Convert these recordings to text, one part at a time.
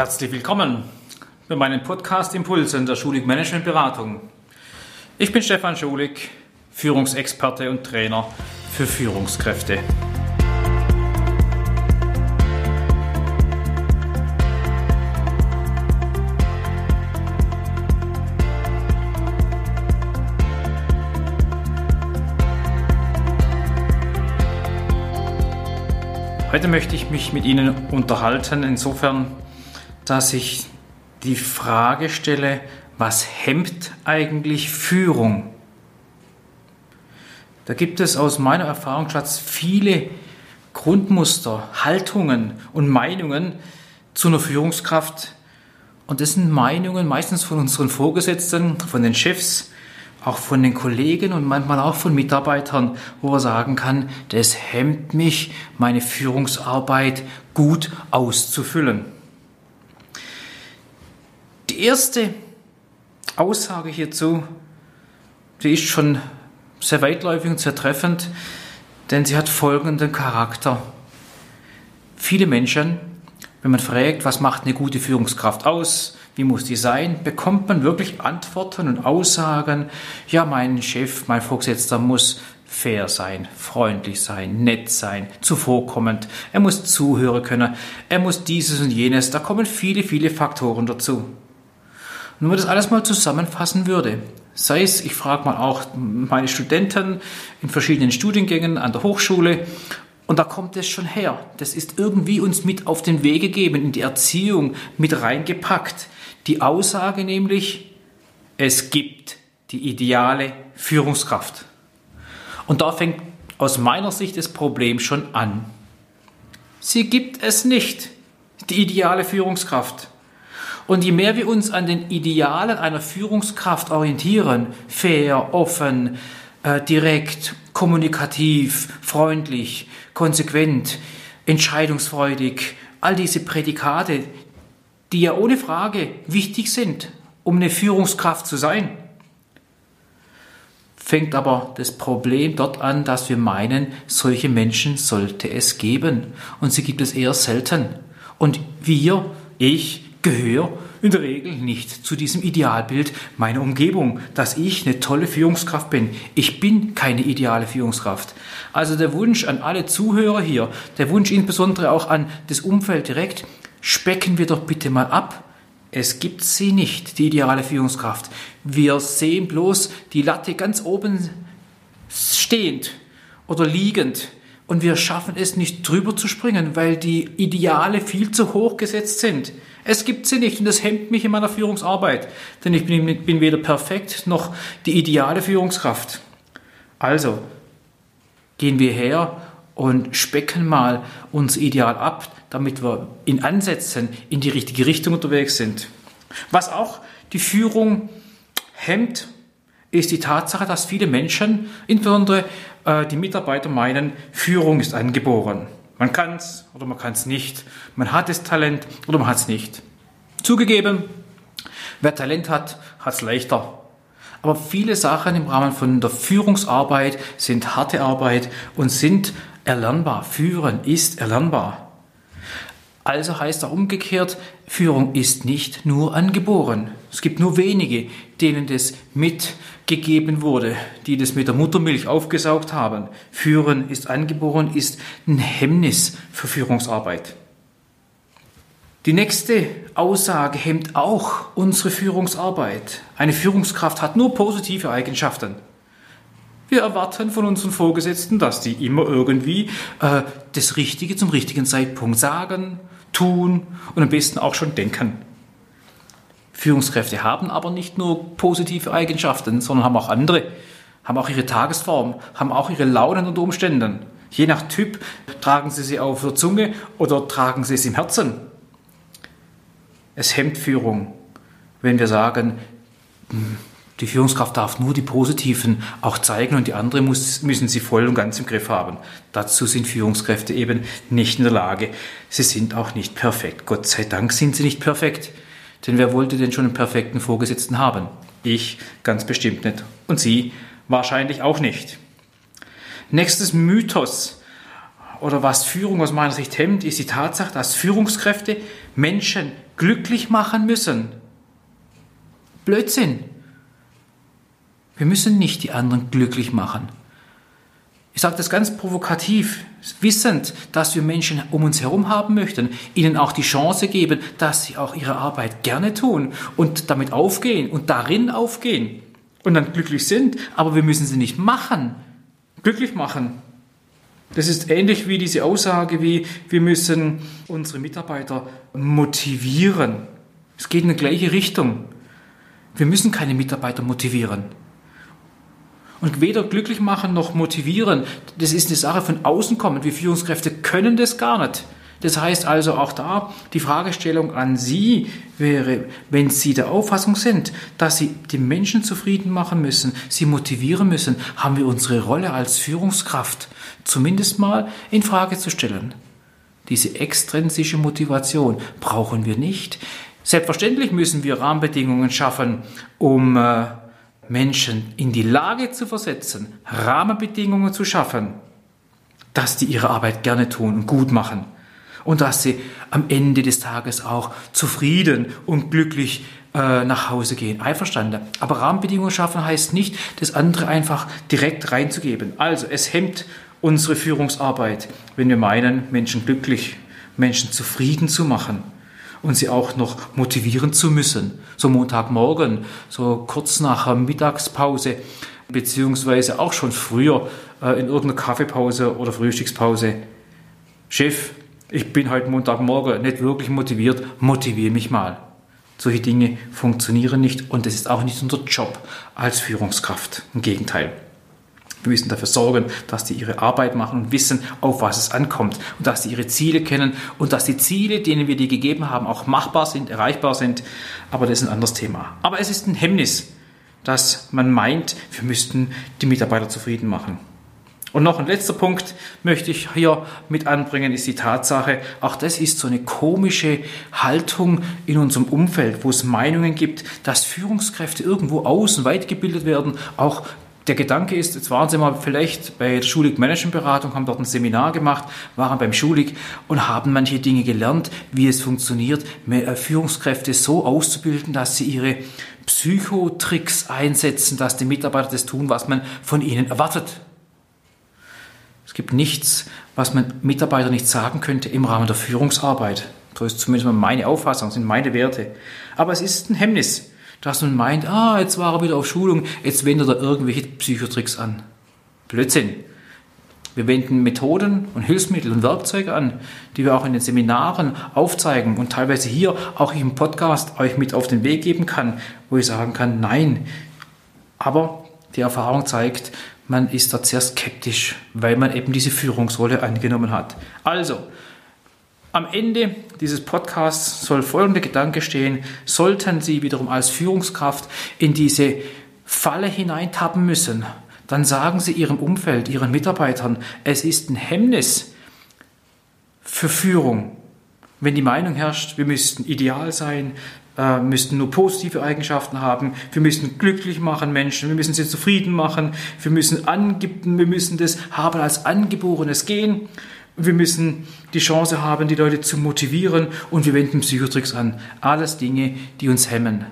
Herzlich willkommen bei meinem Podcast Impulsen der Schulig Management Beratung. Ich bin Stefan Schulig, Führungsexperte und Trainer für Führungskräfte. Heute möchte ich mich mit Ihnen unterhalten, insofern, dass ich die Frage stelle, was hemmt eigentlich Führung? Da gibt es aus meiner Erfahrungsschatz viele Grundmuster, Haltungen und Meinungen zu einer Führungskraft. Und das sind Meinungen meistens von unseren Vorgesetzten, von den Chefs, auch von den Kollegen und manchmal auch von Mitarbeitern, wo er sagen kann, das hemmt mich, meine Führungsarbeit gut auszufüllen. Die erste Aussage hierzu, die ist schon sehr weitläufig und sehr treffend, denn sie hat folgenden Charakter. Viele Menschen, wenn man fragt, was macht eine gute Führungskraft aus, wie muss die sein, bekommt man wirklich Antworten und Aussagen. Ja, mein Chef, mein Vorgesetzter muss fair sein, freundlich sein, nett sein, zuvorkommend. Er muss zuhören können. Er muss dieses und jenes. Da kommen viele, viele Faktoren dazu. Wenn man das alles mal zusammenfassen würde, sei es, ich frage mal auch meine Studenten in verschiedenen Studiengängen an der Hochschule, und da kommt es schon her. Das ist irgendwie uns mit auf den Weg gegeben, in die Erziehung mit reingepackt. Die Aussage nämlich, es gibt die ideale Führungskraft. Und da fängt aus meiner Sicht das Problem schon an. Sie gibt es nicht, die ideale Führungskraft. Und je mehr wir uns an den Idealen einer Führungskraft orientieren, fair, offen, äh, direkt, kommunikativ, freundlich, konsequent, entscheidungsfreudig, all diese Prädikate, die ja ohne Frage wichtig sind, um eine Führungskraft zu sein. Fängt aber das Problem dort an, dass wir meinen, solche Menschen sollte es geben. Und sie gibt es eher selten. Und wir, ich, gehöre in der Regel nicht zu diesem Idealbild meiner Umgebung, dass ich eine tolle Führungskraft bin. Ich bin keine ideale Führungskraft. Also der Wunsch an alle Zuhörer hier, der Wunsch insbesondere auch an das Umfeld direkt, specken wir doch bitte mal ab. Es gibt sie nicht, die ideale Führungskraft. Wir sehen bloß die Latte ganz oben stehend oder liegend und wir schaffen es nicht drüber zu springen, weil die Ideale viel zu hoch gesetzt sind. Es gibt sie nicht und das hemmt mich in meiner Führungsarbeit, denn ich bin, bin weder perfekt noch die ideale Führungskraft. Also gehen wir her und specken mal unser Ideal ab, damit wir in Ansätzen in die richtige Richtung unterwegs sind. Was auch die Führung hemmt, ist die Tatsache, dass viele Menschen, insbesondere die Mitarbeiter, meinen, Führung ist angeboren. Man kann es oder man kann es nicht. Man hat das Talent oder man hat es nicht. Zugegeben, wer Talent hat, hat es leichter. Aber viele Sachen im Rahmen von der Führungsarbeit sind harte Arbeit und sind erlernbar. Führen ist erlernbar. Also heißt er umgekehrt, Führung ist nicht nur angeboren. Es gibt nur wenige, denen das mitgegeben wurde, die das mit der Muttermilch aufgesaugt haben. Führen ist angeboren, ist ein Hemmnis für Führungsarbeit. Die nächste Aussage hemmt auch unsere Führungsarbeit. Eine Führungskraft hat nur positive Eigenschaften. Wir erwarten von unseren Vorgesetzten, dass die immer irgendwie äh, das Richtige zum richtigen Zeitpunkt sagen, tun und am besten auch schon denken. Führungskräfte haben aber nicht nur positive Eigenschaften, sondern haben auch andere, haben auch ihre Tagesform, haben auch ihre Launen und Umständen. Je nach Typ tragen sie sie auf der Zunge oder tragen sie es im Herzen. Es hemmt Führung, wenn wir sagen, hm, die Führungskraft darf nur die positiven auch zeigen und die anderen muss, müssen sie voll und ganz im Griff haben. Dazu sind Führungskräfte eben nicht in der Lage. Sie sind auch nicht perfekt. Gott sei Dank sind sie nicht perfekt. Denn wer wollte denn schon einen perfekten Vorgesetzten haben? Ich ganz bestimmt nicht. Und Sie wahrscheinlich auch nicht. Nächstes Mythos oder was Führung aus meiner Sicht hemmt, ist die Tatsache, dass Führungskräfte Menschen glücklich machen müssen. Blödsinn. Wir müssen nicht die anderen glücklich machen. Ich sage das ganz provokativ, wissend, dass wir Menschen um uns herum haben möchten, ihnen auch die Chance geben, dass sie auch ihre Arbeit gerne tun und damit aufgehen und darin aufgehen und dann glücklich sind, aber wir müssen sie nicht machen, glücklich machen. Das ist ähnlich wie diese Aussage, wie wir müssen unsere Mitarbeiter motivieren. Es geht in die gleiche Richtung. Wir müssen keine Mitarbeiter motivieren. Und weder glücklich machen noch motivieren, das ist eine Sache von außen kommen. Wir Führungskräfte können das gar nicht. Das heißt also auch da, die Fragestellung an Sie wäre, wenn Sie der Auffassung sind, dass Sie die Menschen zufrieden machen müssen, sie motivieren müssen, haben wir unsere Rolle als Führungskraft zumindest mal in Frage zu stellen. Diese extrinsische Motivation brauchen wir nicht. Selbstverständlich müssen wir Rahmenbedingungen schaffen, um äh, Menschen in die Lage zu versetzen, Rahmenbedingungen zu schaffen, dass die ihre Arbeit gerne tun und gut machen und dass sie am Ende des Tages auch zufrieden und glücklich äh, nach Hause gehen. Einverstanden. Aber Rahmenbedingungen schaffen heißt nicht, das andere einfach direkt reinzugeben. Also es hemmt unsere Führungsarbeit, wenn wir meinen, Menschen glücklich, Menschen zufrieden zu machen und sie auch noch motivieren zu müssen. So Montagmorgen, so kurz nach der Mittagspause, beziehungsweise auch schon früher äh, in irgendeiner Kaffeepause oder Frühstückspause. Chef, ich bin heute Montagmorgen nicht wirklich motiviert, motiviere mich mal. Solche Dinge funktionieren nicht und es ist auch nicht unser Job als Führungskraft. Im Gegenteil. Wir müssen dafür sorgen, dass die ihre Arbeit machen und wissen, auf was es ankommt und dass sie ihre Ziele kennen und dass die Ziele, denen wir die gegeben haben, auch machbar sind, erreichbar sind. Aber das ist ein anderes Thema. Aber es ist ein Hemmnis, dass man meint, wir müssten die Mitarbeiter zufrieden machen. Und noch ein letzter Punkt möchte ich hier mit anbringen, ist die Tatsache, auch das ist so eine komische Haltung in unserem Umfeld, wo es Meinungen gibt, dass Führungskräfte irgendwo außen weit gebildet werden, auch der Gedanke ist, jetzt waren Sie mal vielleicht bei der Schulig Managementberatung, haben dort ein Seminar gemacht, waren beim Schulig und haben manche Dinge gelernt, wie es funktioniert, mehr Führungskräfte so auszubilden, dass sie ihre Psychotricks einsetzen, dass die Mitarbeiter das tun, was man von ihnen erwartet. Es gibt nichts, was man Mitarbeiter nicht sagen könnte im Rahmen der Führungsarbeit. So ist zumindest meine Auffassung, sind meine Werte. Aber es ist ein Hemmnis, dass man meint, ah, jetzt war er wieder auf Schulung, jetzt wendet er irgendwelche Psychotricks an. Blödsinn. Wir wenden Methoden und Hilfsmittel und Werkzeuge an, die wir auch in den Seminaren aufzeigen und teilweise hier auch im Podcast euch mit auf den Weg geben kann, wo ich sagen kann, nein. Aber die Erfahrung zeigt, man ist da sehr skeptisch, weil man eben diese Führungsrolle angenommen hat. Also, am Ende dieses Podcasts soll folgender Gedanke stehen. Sollten Sie wiederum als Führungskraft in diese Falle hineintappen müssen, dann sagen Sie Ihrem Umfeld, Ihren Mitarbeitern, es ist ein Hemmnis für Führung. Wenn die Meinung herrscht, wir müssten ideal sein, äh, müssten nur positive Eigenschaften haben. Wir müssen glücklich machen Menschen. Wir müssen sie zufrieden machen. Wir müssen wir müssen das haben als angeborenes Gen. Wir müssen die Chance haben, die Leute zu motivieren und wir wenden Psychotricks an. Alles Dinge, die uns hemmen.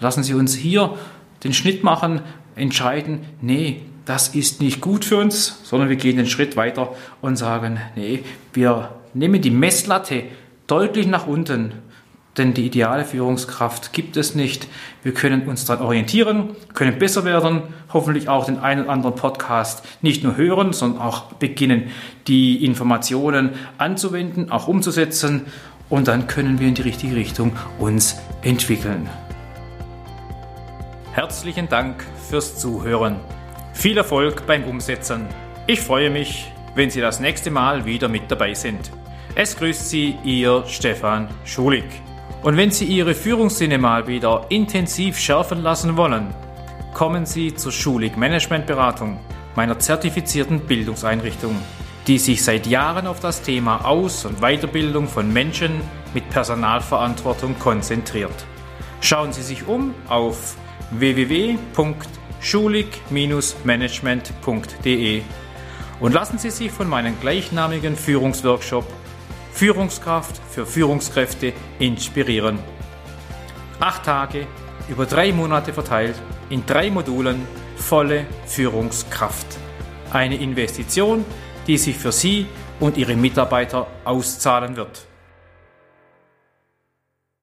Lassen Sie uns hier den Schnitt machen, entscheiden, nee, das ist nicht gut für uns, sondern wir gehen den Schritt weiter und sagen, nee, wir nehmen die Messlatte deutlich nach unten denn die ideale Führungskraft gibt es nicht. Wir können uns daran orientieren, können besser werden, hoffentlich auch den einen oder anderen Podcast nicht nur hören, sondern auch beginnen, die Informationen anzuwenden, auch umzusetzen und dann können wir in die richtige Richtung uns entwickeln. Herzlichen Dank fürs Zuhören. Viel Erfolg beim Umsetzen. Ich freue mich, wenn Sie das nächste Mal wieder mit dabei sind. Es grüßt Sie Ihr Stefan Schulig. Und wenn Sie Ihre Führungssinne mal wieder intensiv schärfen lassen wollen, kommen Sie zur Schulig Managementberatung, meiner zertifizierten Bildungseinrichtung, die sich seit Jahren auf das Thema Aus- und Weiterbildung von Menschen mit Personalverantwortung konzentriert. Schauen Sie sich um auf www.schulig-management.de und lassen Sie sich von meinem gleichnamigen Führungsworkshop Führungskraft für Führungskräfte inspirieren. Acht Tage über drei Monate verteilt in drei Modulen volle Führungskraft. Eine Investition, die sich für Sie und Ihre Mitarbeiter auszahlen wird.